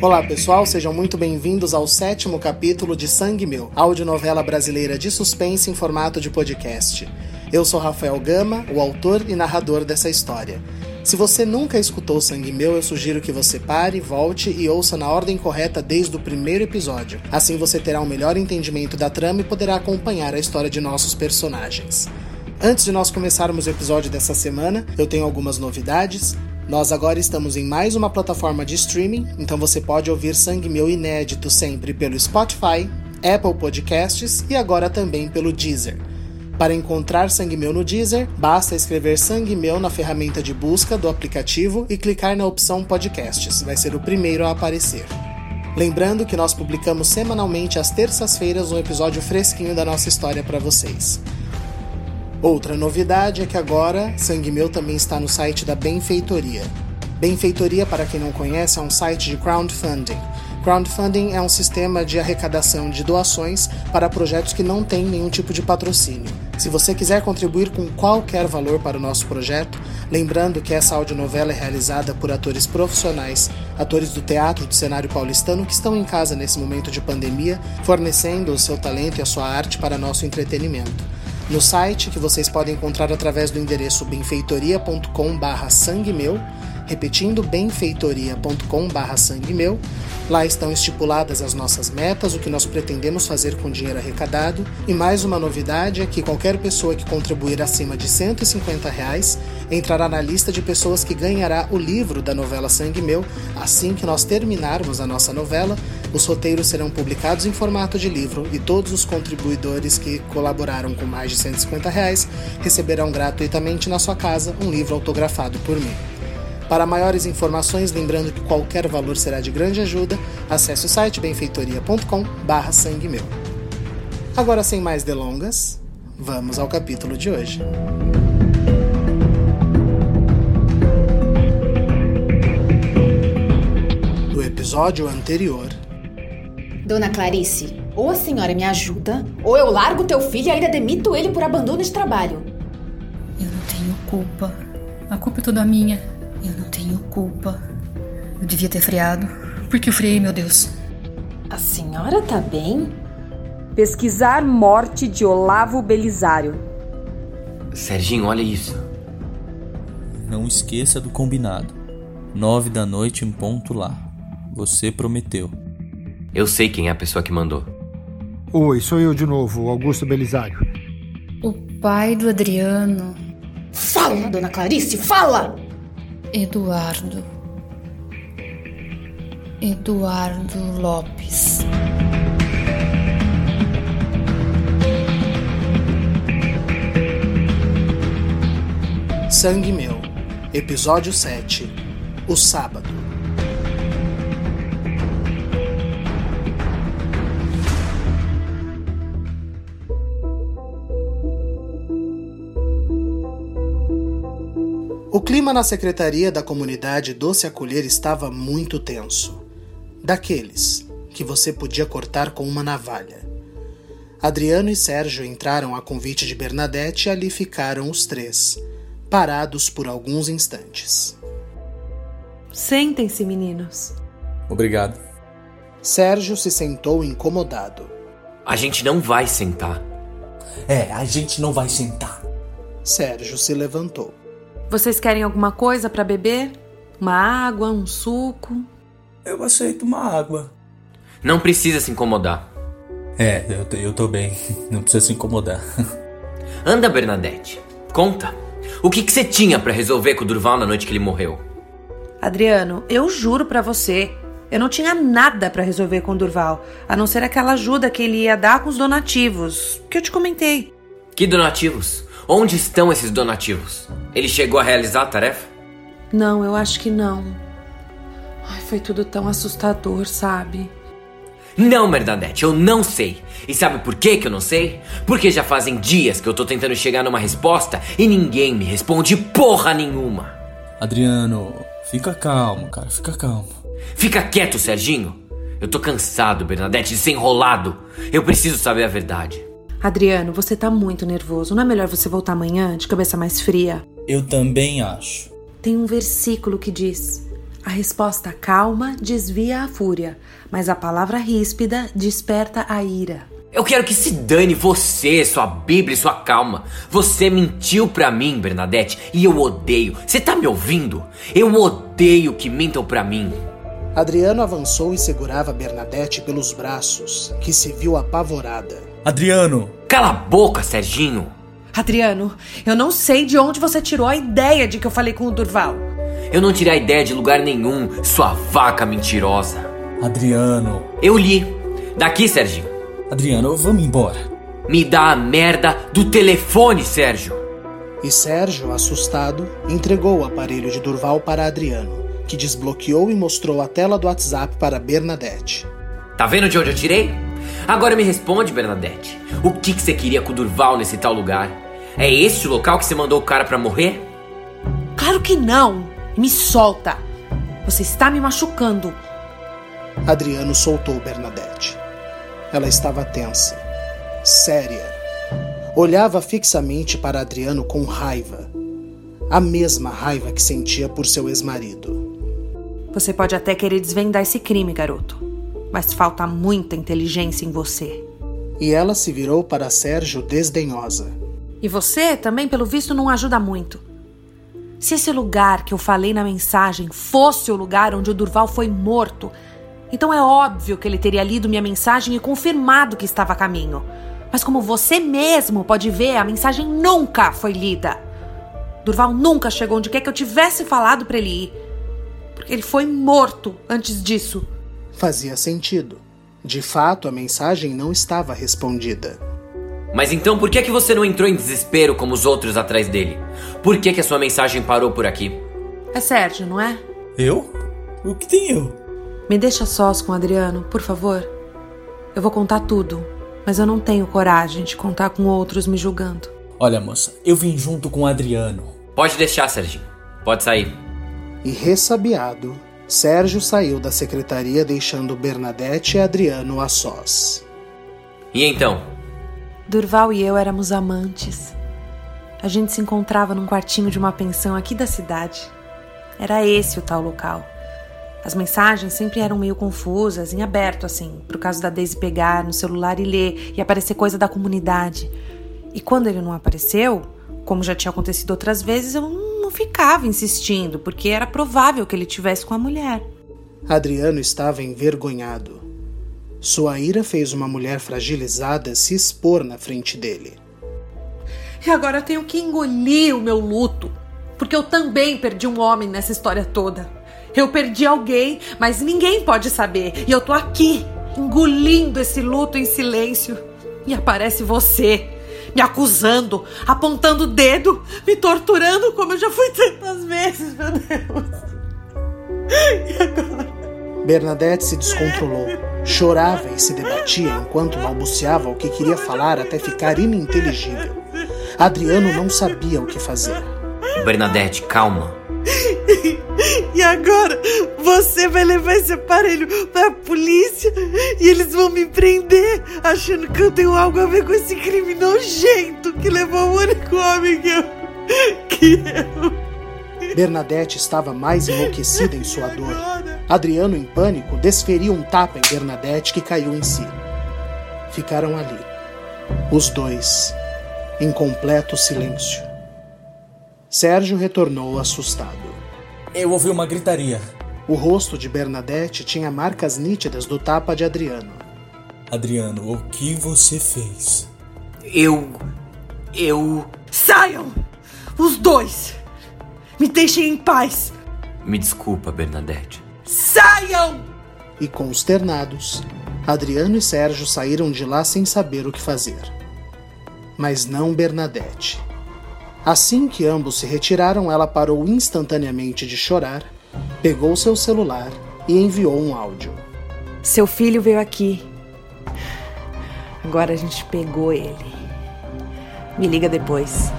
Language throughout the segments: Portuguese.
Olá pessoal, sejam muito bem-vindos ao sétimo capítulo de Sangue Meu, audionovela brasileira de suspense em formato de podcast. Eu sou Rafael Gama, o autor e narrador dessa história. Se você nunca escutou Sangue Meu, eu sugiro que você pare, volte e ouça na ordem correta desde o primeiro episódio. Assim você terá um melhor entendimento da trama e poderá acompanhar a história de nossos personagens. Antes de nós começarmos o episódio dessa semana, eu tenho algumas novidades. Nós agora estamos em mais uma plataforma de streaming, então você pode ouvir Sangue Meu inédito sempre pelo Spotify, Apple Podcasts e agora também pelo Deezer. Para encontrar Sangue Meu no Deezer, basta escrever Sangue Meu na ferramenta de busca do aplicativo e clicar na opção Podcasts, vai ser o primeiro a aparecer. Lembrando que nós publicamos semanalmente às terças-feiras um episódio fresquinho da nossa história para vocês. Outra novidade é que agora Sangue Meu também está no site da Benfeitoria. Benfeitoria, para quem não conhece, é um site de crowdfunding. Crowdfunding é um sistema de arrecadação de doações para projetos que não têm nenhum tipo de patrocínio. Se você quiser contribuir com qualquer valor para o nosso projeto, lembrando que essa audionovela é realizada por atores profissionais, atores do teatro do cenário paulistano que estão em casa nesse momento de pandemia, fornecendo o seu talento e a sua arte para nosso entretenimento no site que vocês podem encontrar através do endereço benfeitoria.com/sanguemeu, repetindo benfeitoria.com/sanguemeu. Lá estão estipuladas as nossas metas, o que nós pretendemos fazer com o dinheiro arrecadado. E mais uma novidade é que qualquer pessoa que contribuir acima de 150 reais entrará na lista de pessoas que ganhará o livro da novela Sangue Meu assim que nós terminarmos a nossa novela os roteiros serão publicados em formato de livro e todos os contribuidores que colaboraram com mais de 150 reais receberão gratuitamente na sua casa um livro autografado por mim. Para maiores informações, lembrando que qualquer valor será de grande ajuda, acesse o site benfeitoria.com barra sangue meu. Agora, sem mais delongas, vamos ao capítulo de hoje. Do episódio anterior, Dona Clarice, ou a senhora me ajuda, ou eu largo teu filho e ainda demito ele por abandono de trabalho. Eu não tenho culpa. A culpa é toda minha. Eu não tenho culpa. Eu devia ter freado. Por que eu freiei, meu Deus? A senhora tá bem? Pesquisar morte de Olavo Belisário. Serginho, olha isso. Não esqueça do combinado. Nove da noite em ponto lá. Você prometeu. Eu sei quem é a pessoa que mandou. Oi, sou eu de novo, Augusto Belisário. O pai do Adriano. Fala, dona Clarice, fala! Eduardo. Eduardo Lopes. Sangue Meu, Episódio 7 O Sábado. Clima na secretaria da comunidade Doce Acolher estava muito tenso. Daqueles que você podia cortar com uma navalha. Adriano e Sérgio entraram a convite de Bernadette e ali ficaram os três, parados por alguns instantes. Sentem-se, meninos. Obrigado. Sérgio se sentou incomodado. A gente não vai sentar. É, a gente não vai sentar. Sérgio se levantou. Vocês querem alguma coisa para beber? Uma água, um suco? Eu aceito uma água. Não precisa se incomodar. É, eu, tô- eu tô bem. Não precisa se incomodar. Anda, Bernadette. Conta. O que que você tinha pra resolver com o Durval na noite que ele morreu? Adriano, eu juro pra você, eu não tinha nada pra resolver com o Durval, a não ser aquela ajuda que ele ia dar com os donativos, que eu te comentei. Que donativos? Onde estão esses donativos? Ele chegou a realizar a tarefa? Não, eu acho que não. Ai, foi tudo tão assustador, sabe? Não, Bernadette, eu não sei. E sabe por que, que eu não sei? Porque já fazem dias que eu tô tentando chegar numa resposta e ninguém me responde porra nenhuma. Adriano, fica calmo, cara, fica calmo. Fica quieto, Serginho. Eu tô cansado, Bernadette, de ser enrolado. Eu preciso saber a verdade. Adriano, você tá muito nervoso. Não é melhor você voltar amanhã, de cabeça mais fria? Eu também acho. Tem um versículo que diz: A resposta calma desvia a fúria, mas a palavra ríspida desperta a ira. Eu quero que se dane você, sua Bíblia e sua calma. Você mentiu pra mim, Bernadette, e eu odeio. Você tá me ouvindo? Eu odeio que mintam pra mim. Adriano avançou e segurava Bernadette pelos braços, que se viu apavorada. Adriano! Cala a boca, Serginho! Adriano, eu não sei de onde você tirou a ideia de que eu falei com o Durval. Eu não tirei a ideia de lugar nenhum, sua vaca mentirosa. Adriano! Eu li. Daqui, Serginho. Adriano, vamos embora. Me dá a merda do telefone, Sérgio. E Sérgio, assustado, entregou o aparelho de Durval para Adriano, que desbloqueou e mostrou a tela do WhatsApp para Bernadette. Tá vendo de onde eu tirei? Agora me responde, Bernadette. O que, que você queria com o Durval nesse tal lugar? É este o local que você mandou o cara para morrer? Claro que não! Me solta! Você está me machucando. Adriano soltou Bernadette. Ela estava tensa, séria. Olhava fixamente para Adriano com raiva. A mesma raiva que sentia por seu ex-marido. Você pode até querer desvendar esse crime, garoto, mas falta muita inteligência em você. E ela se virou para Sérgio desdenhosa. E você também, pelo visto, não ajuda muito. Se esse lugar que eu falei na mensagem fosse o lugar onde o Durval foi morto, então é óbvio que ele teria lido minha mensagem e confirmado que estava a caminho. Mas como você mesmo pode ver, a mensagem nunca foi lida. Durval nunca chegou onde quer que eu tivesse falado para ele ir. Porque ele foi morto antes disso. Fazia sentido. De fato, a mensagem não estava respondida. Mas então por que que você não entrou em desespero como os outros atrás dele? Por que que a sua mensagem parou por aqui? É Sérgio, não é? Eu? O que tem eu? Me deixa sós com o Adriano, por favor. Eu vou contar tudo, mas eu não tenho coragem de contar com outros me julgando. Olha, moça, eu vim junto com o Adriano. Pode deixar, Serginho. Pode sair. E ressabiado, Sérgio saiu da secretaria deixando Bernadette e Adriano a sós. E então? Durval e eu éramos amantes. A gente se encontrava num quartinho de uma pensão aqui da cidade. Era esse o tal local. As mensagens sempre eram meio confusas, em aberto, assim, por causa da Daisy pegar no celular e ler e aparecer coisa da comunidade. E quando ele não apareceu, como já tinha acontecido outras vezes, eu não ficava insistindo, porque era provável que ele tivesse com a mulher. Adriano estava envergonhado. Sua ira fez uma mulher fragilizada se expor na frente dele. E agora eu tenho que engolir o meu luto, porque eu também perdi um homem nessa história toda. Eu perdi alguém, mas ninguém pode saber. E eu tô aqui, engolindo esse luto em silêncio. E aparece você, me acusando, apontando o dedo, me torturando como eu já fui tantas vezes, meu Deus. E agora? Bernadette se descontrolou. Chorava e se debatia enquanto balbuciava o que queria falar até ficar ininteligível. Adriano não sabia o que fazer. Bernadette, calma. E agora você vai levar esse aparelho pra polícia e eles vão me prender, achando que eu tenho algo a ver com esse crime nojento que levou o único homem que eu. que eu. Bernadette estava mais enlouquecida em sua dor. Adriano, em pânico, desferiu um tapa em Bernadette que caiu em si. Ficaram ali, os dois, em completo silêncio. Sérgio retornou assustado. Eu ouvi uma gritaria. O rosto de Bernadette tinha marcas nítidas do tapa de Adriano. Adriano, o que você fez? Eu. Eu. Saiam! Os dois! Me deixem em paz! Me desculpa, Bernadette. Saiam! E consternados, Adriano e Sérgio saíram de lá sem saber o que fazer. Mas não Bernadette. Assim que ambos se retiraram, ela parou instantaneamente de chorar, pegou seu celular e enviou um áudio. Seu filho veio aqui. Agora a gente pegou ele. Me liga depois.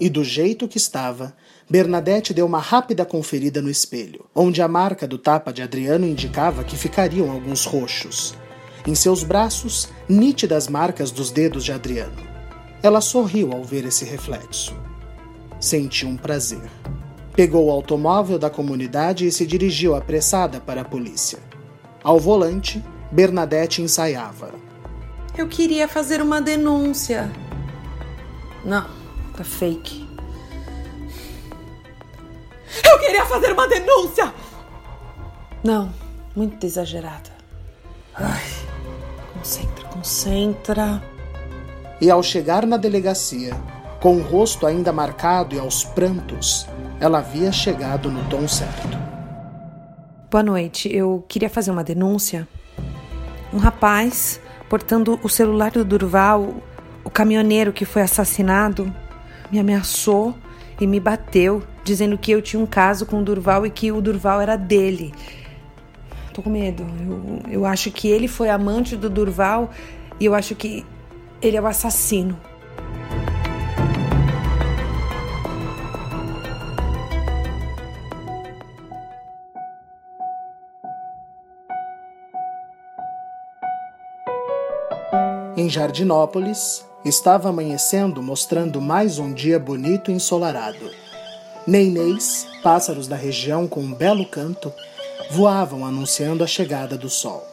E do jeito que estava, Bernadette deu uma rápida conferida no espelho, onde a marca do tapa de Adriano indicava que ficariam alguns roxos. Em seus braços, nítidas marcas dos dedos de Adriano. Ela sorriu ao ver esse reflexo. Sentiu um prazer. Pegou o automóvel da comunidade e se dirigiu apressada para a polícia. Ao volante, Bernadette ensaiava. Eu queria fazer uma denúncia. Não, tá fake. Eu queria fazer uma denúncia! Não, muito exagerada. Ai, concentra, concentra. E ao chegar na delegacia, com o rosto ainda marcado e aos prantos, ela havia chegado no tom certo. Boa noite, eu queria fazer uma denúncia. Um rapaz portando o celular do Durval, o caminhoneiro que foi assassinado, me ameaçou e me bateu, dizendo que eu tinha um caso com o Durval e que o Durval era dele. Tô com medo. Eu, eu acho que ele foi amante do Durval e eu acho que ele é o assassino. Em Jardinópolis, estava amanhecendo mostrando mais um dia bonito e ensolarado. Neinês, pássaros da região com um belo canto, voavam anunciando a chegada do sol.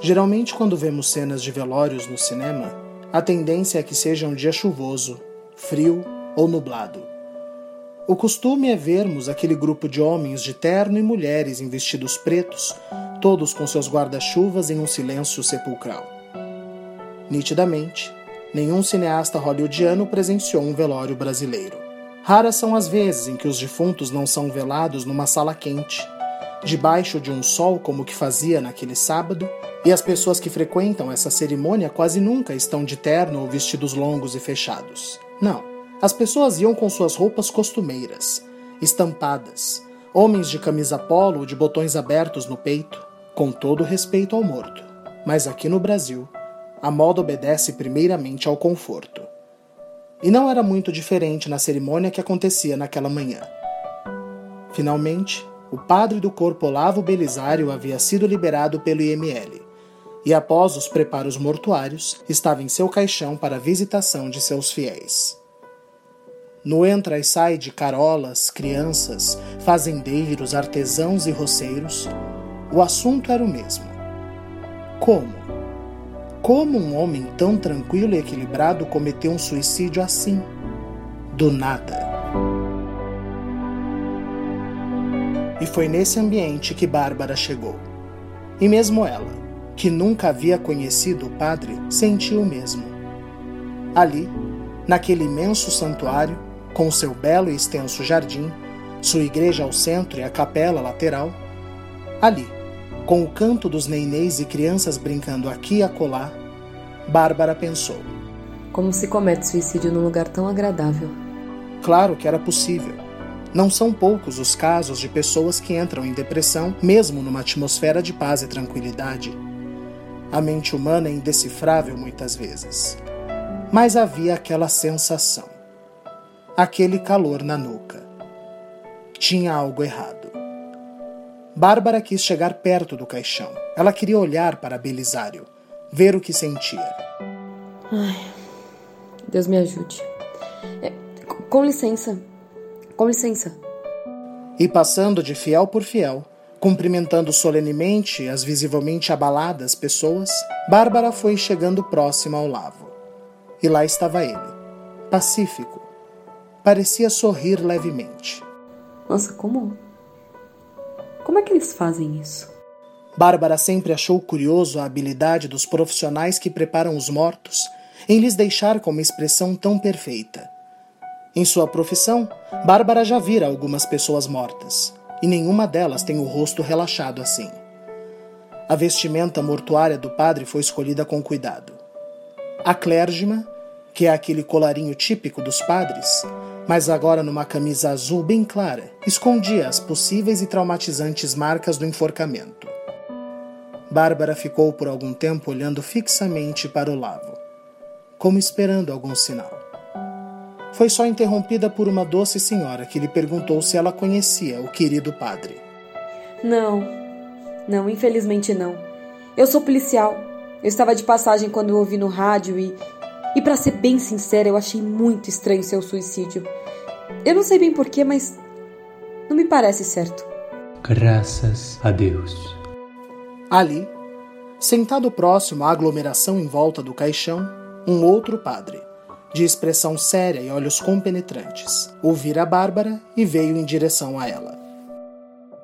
Geralmente, quando vemos cenas de velórios no cinema, a tendência é que seja um dia chuvoso, frio ou nublado. O costume é vermos aquele grupo de homens de terno e mulheres em vestidos pretos todos com seus guarda-chuvas em um silêncio sepulcral. Nitidamente, nenhum cineasta hollywoodiano presenciou um velório brasileiro. Raras são as vezes em que os defuntos não são velados numa sala quente, debaixo de um sol como que fazia naquele sábado, e as pessoas que frequentam essa cerimônia quase nunca estão de terno ou vestidos longos e fechados. Não, as pessoas iam com suas roupas costumeiras, estampadas, homens de camisa polo ou de botões abertos no peito, com todo respeito ao morto. Mas aqui no Brasil, a moda obedece primeiramente ao conforto. E não era muito diferente na cerimônia que acontecia naquela manhã. Finalmente, o padre do corpo Olavo Belisário havia sido liberado pelo IML e, após os preparos mortuários, estava em seu caixão para a visitação de seus fiéis. No entra e sai de carolas, crianças, fazendeiros, artesãos e roceiros, o assunto era o mesmo. Como? Como um homem tão tranquilo e equilibrado cometeu um suicídio assim? Do nada. Foi nesse ambiente que Bárbara chegou. E mesmo ela, que nunca havia conhecido o padre, sentiu o mesmo. Ali, naquele imenso santuário, com seu belo e extenso jardim, sua igreja ao centro e a capela lateral, ali, com o canto dos neinês e crianças brincando aqui e acolá, Bárbara pensou. Como se comete suicídio num lugar tão agradável? Claro que era possível. Não são poucos os casos de pessoas que entram em depressão, mesmo numa atmosfera de paz e tranquilidade. A mente humana é indecifrável muitas vezes. Mas havia aquela sensação, aquele calor na nuca. Tinha algo errado. Bárbara quis chegar perto do caixão. Ela queria olhar para Belisário, ver o que sentia. Ai, Deus me ajude. É, com licença. Com licença. E passando de fiel por fiel, cumprimentando solenemente as visivelmente abaladas pessoas, Bárbara foi chegando próxima ao lavo. E lá estava ele, pacífico. Parecia sorrir levemente. Nossa, como como é que eles fazem isso? Bárbara sempre achou curioso a habilidade dos profissionais que preparam os mortos em lhes deixar com uma expressão tão perfeita. Em sua profissão, Bárbara já vira algumas pessoas mortas, e nenhuma delas tem o rosto relaxado assim. A vestimenta mortuária do padre foi escolhida com cuidado. A clérgima, que é aquele colarinho típico dos padres, mas agora numa camisa azul bem clara, escondia as possíveis e traumatizantes marcas do enforcamento. Bárbara ficou por algum tempo olhando fixamente para o lavo, como esperando algum sinal. Foi só interrompida por uma doce senhora que lhe perguntou se ela conhecia o querido padre. Não, não, infelizmente não. Eu sou policial. Eu estava de passagem quando eu ouvi no rádio e. E para ser bem sincera, eu achei muito estranho seu suicídio. Eu não sei bem porquê, mas. Não me parece certo. Graças a Deus. Ali, sentado próximo à aglomeração em volta do caixão, um outro padre, de expressão séria e olhos compenetrantes, ouvira a Bárbara e veio em direção a ela.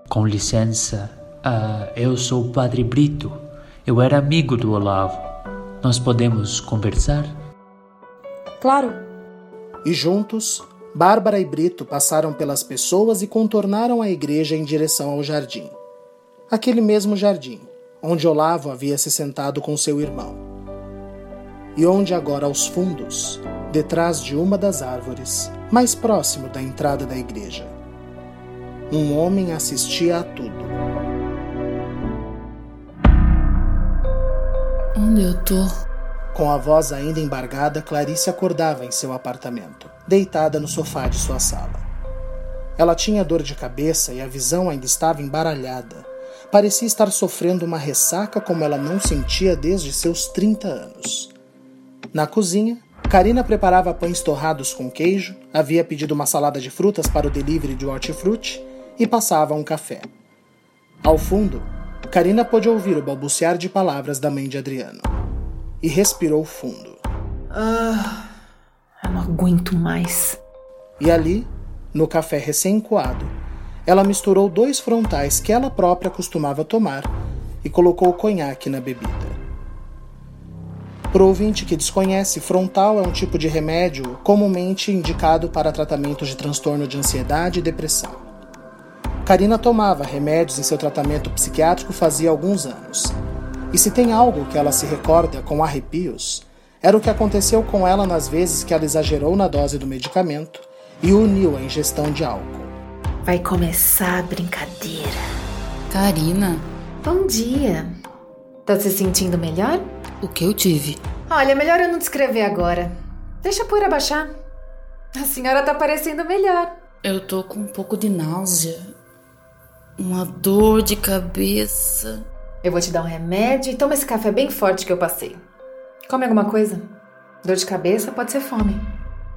Com licença, uh, eu sou o Padre Brito. Eu era amigo do Olavo. Nós podemos conversar? Claro. E juntos, Bárbara e Brito passaram pelas pessoas e contornaram a igreja em direção ao jardim. Aquele mesmo jardim, onde Olavo havia se sentado com seu irmão. E onde agora aos fundos, detrás de uma das árvores, mais próximo da entrada da igreja, um homem assistia a tudo. Onde eu tô? Com a voz ainda embargada, Clarice acordava em seu apartamento, deitada no sofá de sua sala. Ela tinha dor de cabeça e a visão ainda estava embaralhada. Parecia estar sofrendo uma ressaca como ela não sentia desde seus 30 anos. Na cozinha, Karina preparava pães torrados com queijo, havia pedido uma salada de frutas para o delivery de hortifruti e passava um café. Ao fundo, Karina pôde ouvir o balbuciar de palavras da mãe de Adriano e respirou fundo. Ah, eu não aguento mais. E ali, no café recém-coado, ela misturou dois frontais que ela própria costumava tomar e colocou o conhaque na bebida. Para o ouvinte que desconhece, frontal é um tipo de remédio comumente indicado para tratamento de transtorno de ansiedade e depressão. Karina tomava remédios em seu tratamento psiquiátrico fazia alguns anos. E se tem algo que ela se recorda com arrepios, era o que aconteceu com ela nas vezes que ela exagerou na dose do medicamento e uniu a ingestão de álcool. Vai começar a brincadeira. Karina. Bom dia. Tá se sentindo melhor? O que eu tive? Olha, melhor eu não descrever agora. Deixa a poeira baixar. A senhora tá parecendo melhor. Eu tô com um pouco de náusea. Uma dor de cabeça. Eu vou te dar um remédio e toma esse café bem forte que eu passei. Come alguma coisa? Dor de cabeça pode ser fome.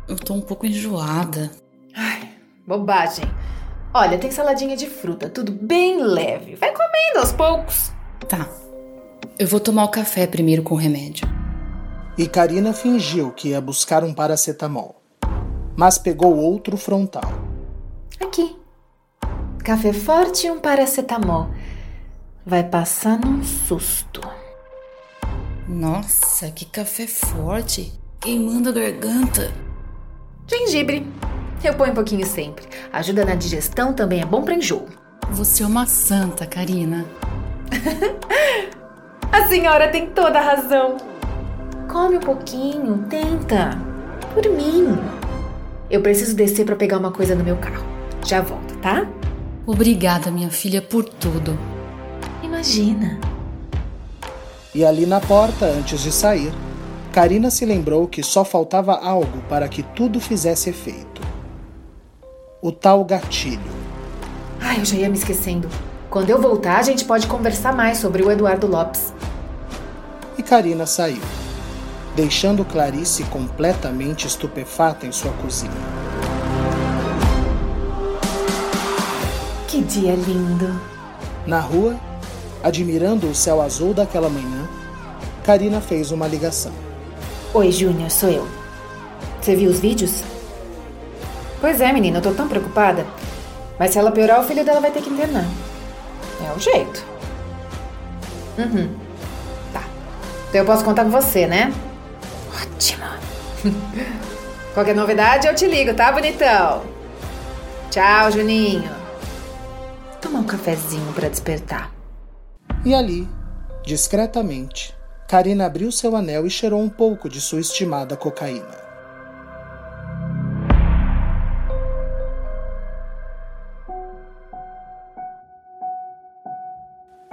Eu tô um pouco enjoada. Ai, bobagem. Olha, tem saladinha de fruta, tudo bem leve. Vai comendo aos poucos. Tá. Eu vou tomar o café primeiro com o remédio. E Karina fingiu que ia buscar um paracetamol, mas pegou outro frontal. Aqui. Café forte e um paracetamol. Vai passar num susto. Nossa, que café forte. Queimando a garganta. Gengibre. Eu ponho um pouquinho sempre. Ajuda na digestão, também é bom para enjoo. Você é uma santa, Karina. a senhora tem toda a razão. Come um pouquinho, tenta. Por mim. Eu preciso descer para pegar uma coisa no meu carro. Já volto, tá? Obrigada, minha filha, por tudo. Imagina. E ali na porta, antes de sair, Karina se lembrou que só faltava algo para que tudo fizesse efeito. O tal gatilho. Ai, eu já ia me esquecendo. Quando eu voltar, a gente pode conversar mais sobre o Eduardo Lopes. E Karina saiu, deixando Clarice completamente estupefata em sua cozinha. Que dia lindo! Na rua, admirando o céu azul daquela manhã, Karina fez uma ligação. Oi, Júnior, sou eu. Você viu os vídeos? Pois é, menina, eu tô tão preocupada. Mas se ela piorar, o filho dela vai ter que internar. É o jeito. Uhum. Tá. Então eu posso contar com você, né? Ótimo. Qualquer novidade eu te ligo, tá, bonitão? Tchau, Juninho. Toma um cafezinho para despertar. E ali, discretamente, Karina abriu seu anel e cheirou um pouco de sua estimada cocaína.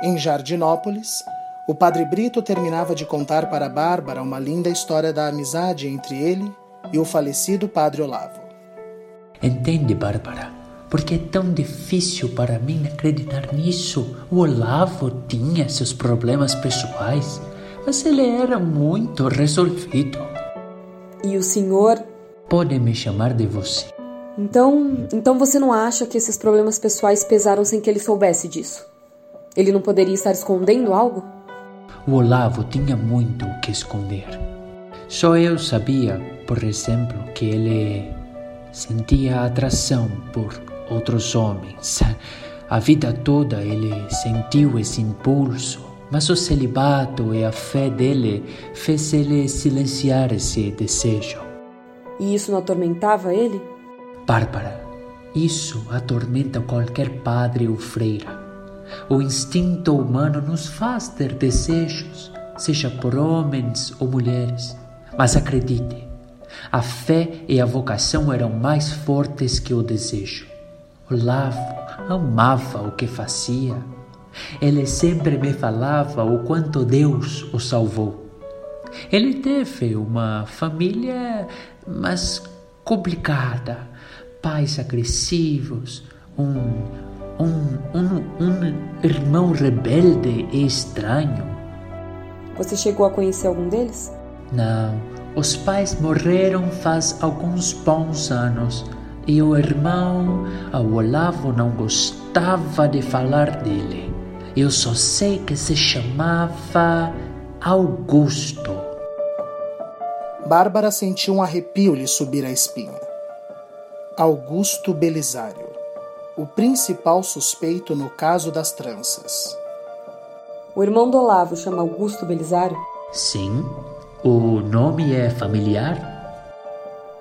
Em Jardinópolis, o padre Brito terminava de contar para Bárbara uma linda história da amizade entre ele e o falecido padre Olavo. Entende, Bárbara? Porque é tão difícil para mim acreditar nisso. O Olavo tinha seus problemas pessoais, mas ele era muito resolvido. E o senhor? Pode me chamar de você. Então, então você não acha que esses problemas pessoais pesaram sem que ele soubesse disso? Ele não poderia estar escondendo algo? O Olavo tinha muito o que esconder. Só eu sabia, por exemplo, que ele sentia atração por outros homens. A vida toda ele sentiu esse impulso, mas o celibato e a fé dele fez ele silenciar esse desejo. E isso não atormentava ele? Bárbara, isso atormenta qualquer padre ou freira. O instinto humano nos faz ter desejos, seja por homens ou mulheres. Mas acredite, a fé e a vocação eram mais fortes que o desejo. Olavo amava o que fazia. Ele sempre me falava o quanto Deus o salvou. Ele teve uma família, mas complicada, pais agressivos, um, um, um, um irmão rebelde e estranho. Você chegou a conhecer algum deles? Não, os pais morreram faz alguns bons anos e o irmão, o Olavo, não gostava de falar dele. Eu só sei que se chamava Augusto. Bárbara sentiu um arrepio lhe subir a espinha. Augusto Belisário, o principal suspeito no caso das tranças. O irmão do Olavo chama Augusto Belisário? Sim. O nome é familiar?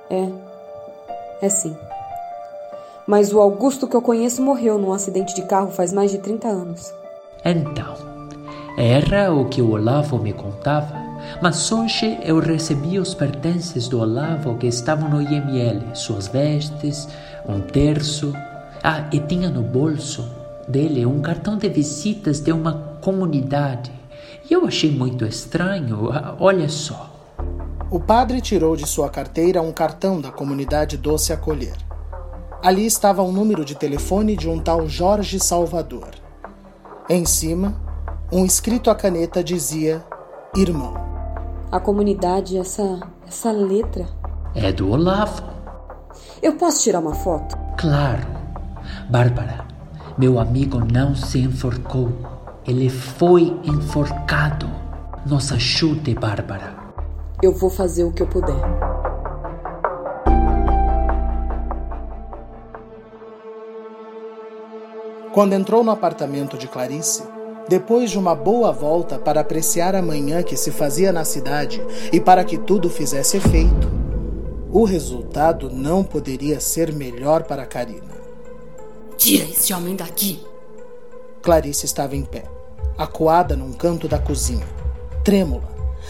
É. É sim. Mas o Augusto que eu conheço morreu num acidente de carro faz mais de 30 anos. Então, era o que o Olavo me contava. Mas hoje eu recebi os pertences do Olavo que estavam no IML, suas vestes, um terço. Ah, e tinha no bolso dele um cartão de visitas de uma comunidade. E eu achei muito estranho. Ah, olha só. O padre tirou de sua carteira um cartão da comunidade Doce Acolher. Ali estava um número de telefone de um tal Jorge Salvador. Em cima, um escrito à caneta dizia irmão. A comunidade, essa, essa letra. É do Olavo. Eu posso tirar uma foto? Claro. Bárbara, meu amigo não se enforcou. Ele foi enforcado. Nos ajude, Bárbara. Eu vou fazer o que eu puder. Quando entrou no apartamento de Clarice, depois de uma boa volta para apreciar a manhã que se fazia na cidade e para que tudo fizesse efeito, o resultado não poderia ser melhor para Karina. Tira esse homem daqui! Clarice estava em pé, acuada num canto da cozinha, trêmula,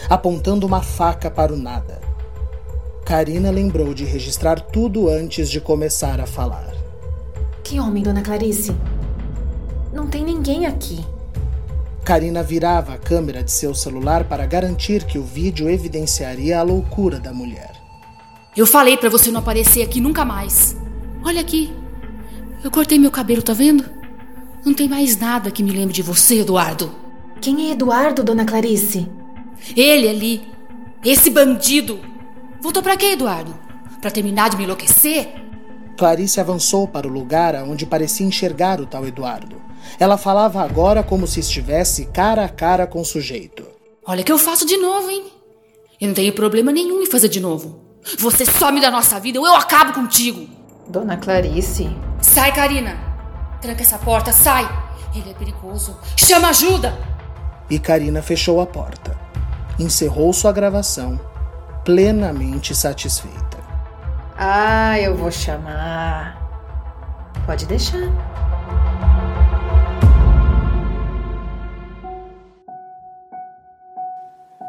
apontando uma faca para o nada. Karina lembrou de registrar tudo antes de começar a falar. Que homem, dona Clarice? Não tem ninguém aqui. Karina virava a câmera de seu celular para garantir que o vídeo evidenciaria a loucura da mulher. Eu falei para você não aparecer aqui nunca mais. Olha aqui. Eu cortei meu cabelo, tá vendo? Não tem mais nada que me lembre de você, Eduardo. Quem é Eduardo, dona Clarice? Ele ali. Esse bandido. Voltou para quê, Eduardo? Para terminar de me enlouquecer? Clarice avançou para o lugar onde parecia enxergar o tal Eduardo. Ela falava agora como se estivesse cara a cara com o sujeito. Olha que eu faço de novo, hein? Eu não tenho problema nenhum em fazer de novo. Você some da nossa vida ou eu acabo contigo. Dona Clarice. Sai, Karina. Tranca essa porta, sai. Ele é perigoso. Chama ajuda. E Karina fechou a porta. Encerrou sua gravação, plenamente satisfeita. Ah, eu vou chamar. Pode deixar.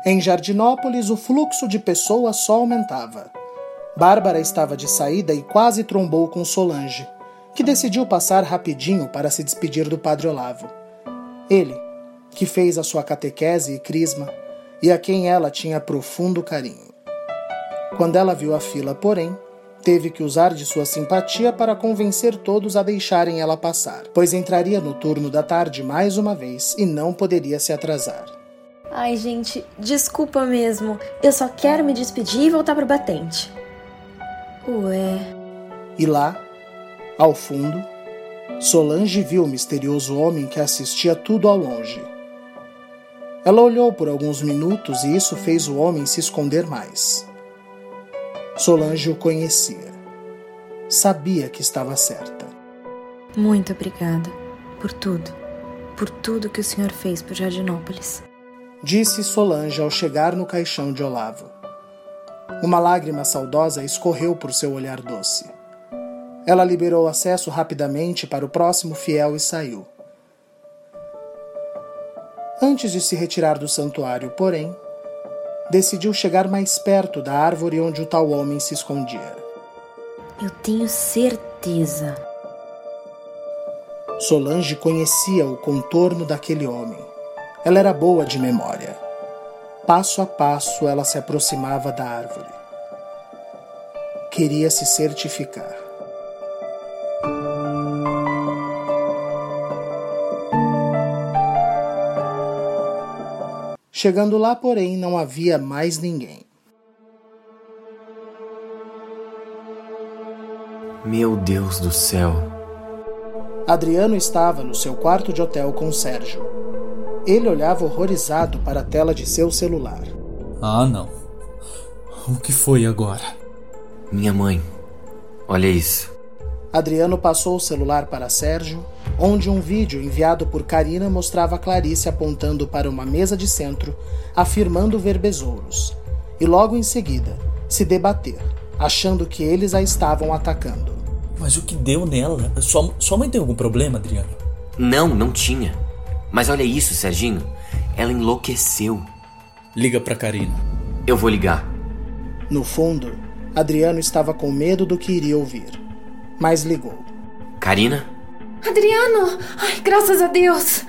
Em Jardinópolis, o fluxo de pessoas só aumentava. Bárbara estava de saída e quase trombou com Solange, que decidiu passar rapidinho para se despedir do padre Olavo. Ele, que fez a sua catequese e crisma e a quem ela tinha profundo carinho. Quando ela viu a fila, porém, teve que usar de sua simpatia para convencer todos a deixarem ela passar, pois entraria no turno da tarde mais uma vez e não poderia se atrasar. Ai, gente, desculpa mesmo. Eu só quero me despedir e voltar pro batente. Ué. E lá, ao fundo, Solange viu o misterioso homem que assistia tudo ao longe. Ela olhou por alguns minutos e isso fez o homem se esconder mais. Solange o conhecia. Sabia que estava certa. Muito obrigada por tudo. Por tudo que o senhor fez por Jardinópolis. Disse Solange ao chegar no caixão de Olavo. Uma lágrima saudosa escorreu por seu olhar doce. Ela liberou acesso rapidamente para o próximo fiel e saiu. Antes de se retirar do santuário, porém, decidiu chegar mais perto da árvore onde o tal homem se escondia. Eu tenho certeza. Solange conhecia o contorno daquele homem. Ela era boa de memória. Passo a passo ela se aproximava da árvore. Queria se certificar. Chegando lá, porém, não havia mais ninguém. Meu Deus do céu. Adriano estava no seu quarto de hotel com Sérgio. Ele olhava horrorizado para a tela de seu celular. Ah, não. O que foi agora? Minha mãe. Olha isso. Adriano passou o celular para Sérgio, onde um vídeo enviado por Karina mostrava Clarice apontando para uma mesa de centro, afirmando ver besouros, e logo em seguida se debater, achando que eles a estavam atacando. Mas o que deu nela? Sua, sua mãe tem algum problema, Adriano? Não, não tinha. Mas olha isso, Serginho. Ela enlouqueceu. Liga pra Karina. Eu vou ligar. No fundo, Adriano estava com medo do que iria ouvir mas ligou. Karina? Adriano! Ai, graças a Deus!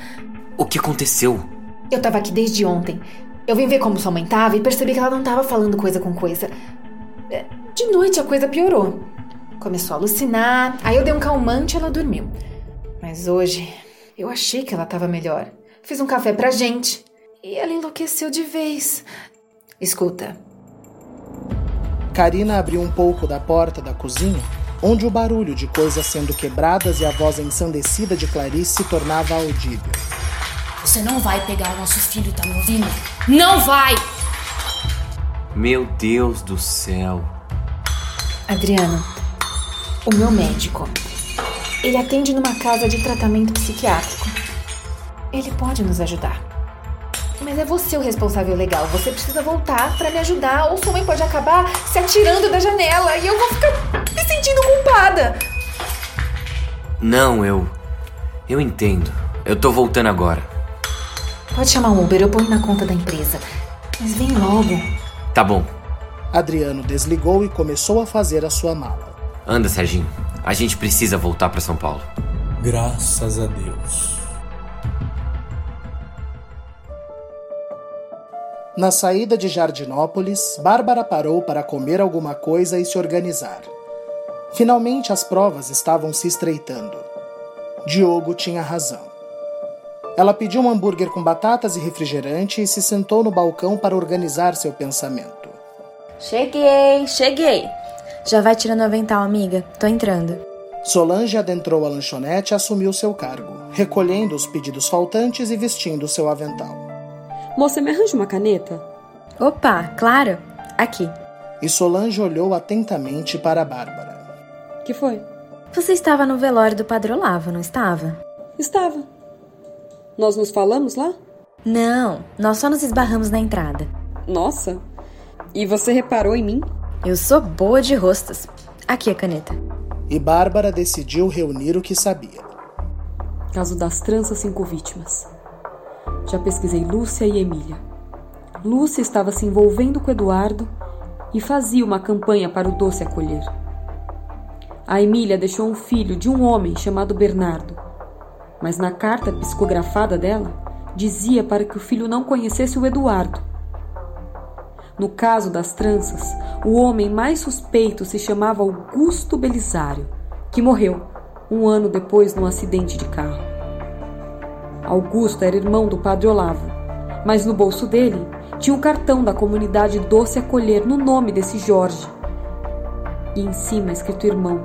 O que aconteceu? Eu tava aqui desde ontem. Eu vim ver como sua mãe tava e percebi que ela não tava falando coisa com coisa. É, de noite a coisa piorou. Começou a alucinar, aí eu dei um calmante e ela dormiu. Mas hoje eu achei que ela tava melhor. Fiz um café pra gente e ela enlouqueceu de vez. Escuta. Karina abriu um pouco da porta da cozinha onde o barulho de coisas sendo quebradas e a voz ensandecida de Clarice se tornava audível. Você não vai pegar o nosso filho, tá me ouvindo? Não vai! Meu Deus do céu. Adriano, o meu médico, ele atende numa casa de tratamento psiquiátrico. Ele pode nos ajudar. Mas é você o responsável legal. Você precisa voltar para me ajudar, ou sua mãe pode acabar se atirando da janela e eu vou ficar me sentindo culpada. Não, eu. Eu entendo. Eu tô voltando agora. Pode chamar um Uber, eu ponho na conta da empresa. Mas vem logo. Tá bom. Adriano desligou e começou a fazer a sua mala. Anda, Serginho. A gente precisa voltar para São Paulo. Graças a Deus. Na saída de Jardinópolis, Bárbara parou para comer alguma coisa e se organizar. Finalmente as provas estavam se estreitando. Diogo tinha razão. Ela pediu um hambúrguer com batatas e refrigerante e se sentou no balcão para organizar seu pensamento. Cheguei, cheguei. Já vai tirando o avental, amiga. Tô entrando. Solange adentrou a lanchonete e assumiu seu cargo, recolhendo os pedidos faltantes e vestindo seu avental. Moça, me arranja uma caneta? Opa, claro. Aqui. E Solange olhou atentamente para a Bárbara. Que foi? Você estava no velório do Padre Olavo, não estava? Estava. Nós nos falamos lá? Não, nós só nos esbarramos na entrada. Nossa. E você reparou em mim? Eu sou boa de rostos. Aqui a caneta. E Bárbara decidiu reunir o que sabia. Caso das tranças cinco vítimas. Já pesquisei Lúcia e Emília. Lúcia estava se envolvendo com Eduardo e fazia uma campanha para o doce acolher. A Emília deixou um filho de um homem chamado Bernardo, mas na carta psicografada dela dizia para que o filho não conhecesse o Eduardo. No caso das tranças, o homem mais suspeito se chamava Augusto Belisário, que morreu um ano depois num acidente de carro. Augusto era irmão do padre Olavo, mas no bolso dele tinha o um cartão da comunidade Doce Acolher no nome desse Jorge. E em cima escrito irmão.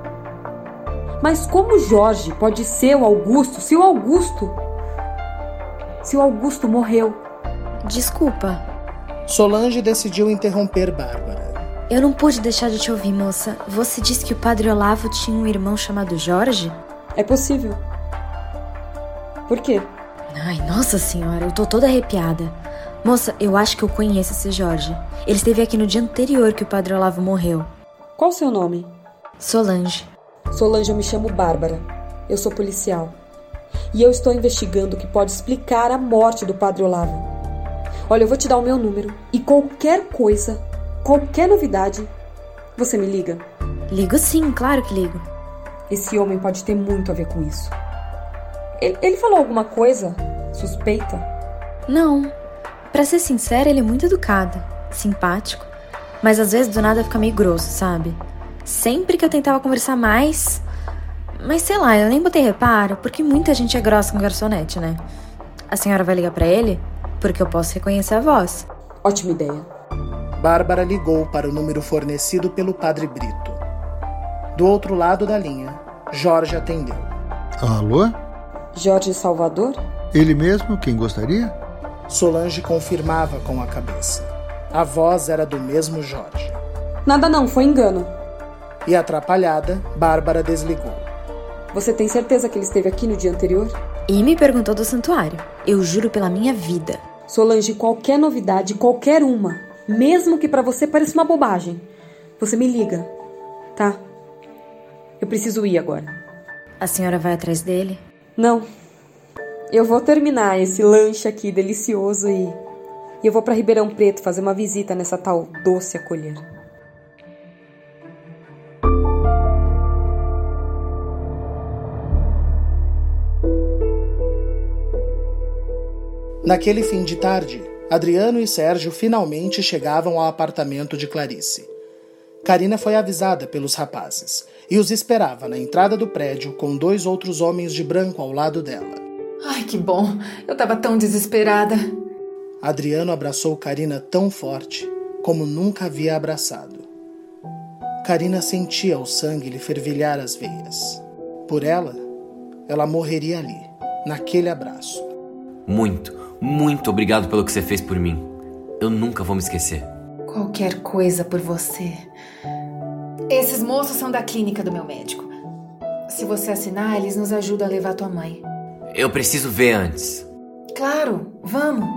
Mas como Jorge pode ser o Augusto se o Augusto. Se o Augusto morreu? Desculpa. Solange decidiu interromper Bárbara. Eu não pude deixar de te ouvir, moça. Você disse que o padre Olavo tinha um irmão chamado Jorge? É possível. Por quê? Ai, nossa senhora, eu tô toda arrepiada. Moça, eu acho que eu conheço esse Jorge. Ele esteve aqui no dia anterior que o padre Olavo morreu. Qual o seu nome? Solange. Solange, eu me chamo Bárbara. Eu sou policial. E eu estou investigando o que pode explicar a morte do padre Olavo. Olha, eu vou te dar o meu número e qualquer coisa, qualquer novidade, você me liga. Ligo sim, claro que ligo. Esse homem pode ter muito a ver com isso. Ele, ele falou alguma coisa suspeita? Não. Para ser sincera, ele é muito educado, simpático, mas às vezes do nada fica meio grosso, sabe? Sempre que eu tentava conversar mais. Mas sei lá, eu nem botei reparo, porque muita gente é grossa com garçonete, né? A senhora vai ligar para ele? Porque eu posso reconhecer a voz. Ótima ideia. Bárbara ligou para o número fornecido pelo padre Brito. Do outro lado da linha, Jorge atendeu. Alô? Jorge Salvador? Ele mesmo, quem gostaria? Solange confirmava com a cabeça. A voz era do mesmo Jorge. Nada não, foi engano. E atrapalhada, Bárbara desligou. Você tem certeza que ele esteve aqui no dia anterior? E me perguntou do santuário. Eu juro pela minha vida. Solange, qualquer novidade, qualquer uma, mesmo que para você pareça uma bobagem, você me liga, tá? Eu preciso ir agora. A senhora vai atrás dele? Não. Eu vou terminar esse lanche aqui delicioso e, eu vou para Ribeirão Preto fazer uma visita nessa tal doce acolher. Naquele fim de tarde, Adriano e Sérgio finalmente chegavam ao apartamento de Clarice. Karina foi avisada pelos rapazes e os esperava na entrada do prédio com dois outros homens de branco ao lado dela. Ai, que bom! Eu tava tão desesperada. Adriano abraçou Karina tão forte como nunca havia abraçado. Karina sentia o sangue lhe fervilhar as veias. Por ela, ela morreria ali, naquele abraço. Muito, muito obrigado pelo que você fez por mim. Eu nunca vou me esquecer. Qualquer coisa por você. Esses moços são da clínica do meu médico. Se você assinar, eles nos ajudam a levar tua mãe. Eu preciso ver antes. Claro, vamos.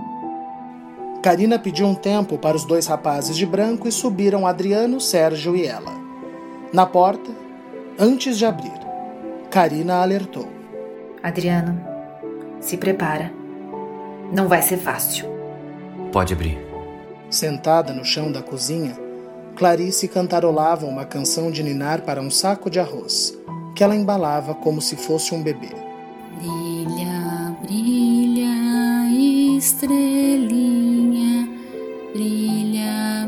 Karina pediu um tempo para os dois rapazes de branco e subiram Adriano, Sérgio e ela. Na porta, antes de abrir, Karina alertou. Adriano, se prepara. Não vai ser fácil. Pode abrir. Sentada no chão da cozinha, Clarice cantarolava uma canção de ninar para um saco de arroz, que ela embalava como se fosse um bebê. Brilha, brilha, estrelinha, brilha,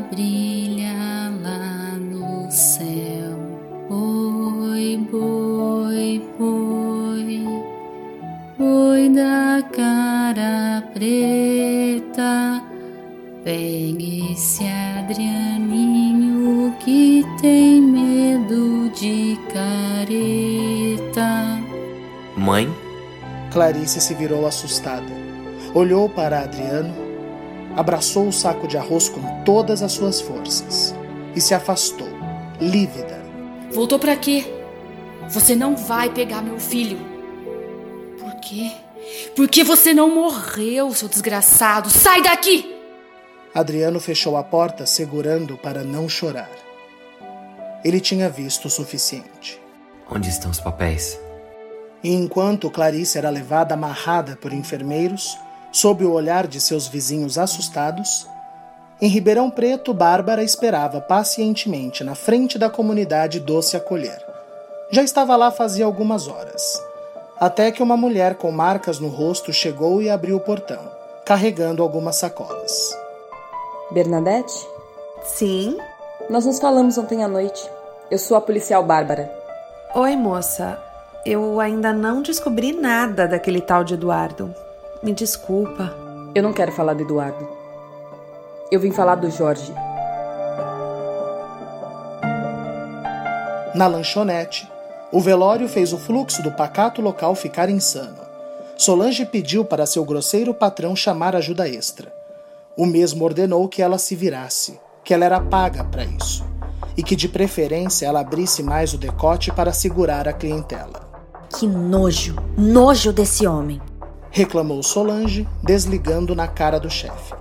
Clarice se virou assustada. Olhou para Adriano, abraçou o saco de arroz com todas as suas forças e se afastou, lívida. Voltou para quê? Você não vai pegar meu filho. Por quê? Porque você não morreu, seu desgraçado. Sai daqui! Adriano fechou a porta, segurando para não chorar. Ele tinha visto o suficiente. Onde estão os papéis? E enquanto Clarice era levada amarrada por enfermeiros, sob o olhar de seus vizinhos assustados, em Ribeirão Preto, Bárbara esperava pacientemente na frente da comunidade Doce Acolher. Já estava lá fazia algumas horas, até que uma mulher com marcas no rosto chegou e abriu o portão. carregando algumas sacolas. Bernadette? Sim? Nós nos falamos ontem à noite. Eu sou a policial Bárbara. Oi, moça. Eu ainda não descobri nada daquele tal de Eduardo. Me desculpa. Eu não quero falar do Eduardo. Eu vim falar do Jorge. Na lanchonete, o velório fez o fluxo do pacato local ficar insano. Solange pediu para seu grosseiro patrão chamar ajuda extra. O mesmo ordenou que ela se virasse, que ela era paga para isso, e que de preferência ela abrisse mais o decote para segurar a clientela. Que nojo, nojo desse homem! reclamou Solange, desligando na cara do chefe.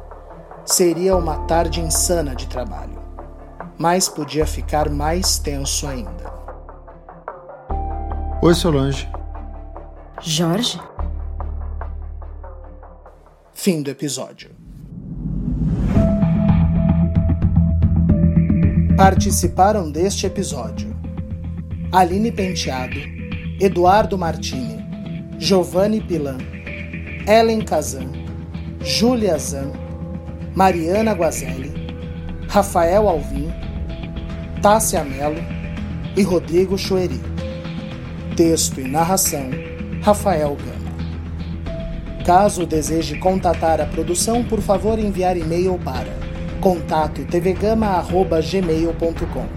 Seria uma tarde insana de trabalho, mas podia ficar mais tenso ainda. Oi, Solange. Jorge? Fim do episódio. Participaram deste episódio Aline Penteado, Eduardo Martini, Giovanni Pilan, Ellen Kazan, Júlia Zan, Mariana Guazelli, Rafael Alvim, Tássia Mello e Rodrigo Choeri. Texto e narração: Rafael Gama. Caso deseje contatar a produção, por favor enviar e-mail para contato tvgama@gmail.com.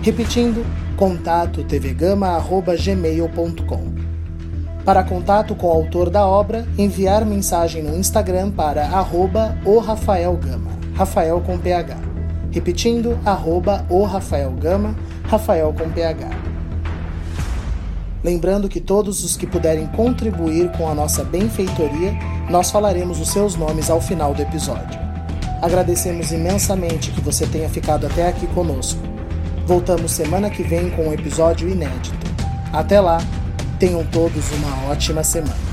Repetindo, contato tvgama@gmail.com. Para contato com o autor da obra, enviar mensagem no Instagram para arroba o Rafael Gama, Rafael com PH. Repetindo, arroba o Rafael Gama, Rafael com PH. Lembrando que todos os que puderem contribuir com a nossa benfeitoria, nós falaremos os seus nomes ao final do episódio. Agradecemos imensamente que você tenha ficado até aqui conosco. Voltamos semana que vem com um episódio inédito. Até lá, tenham todos uma ótima semana.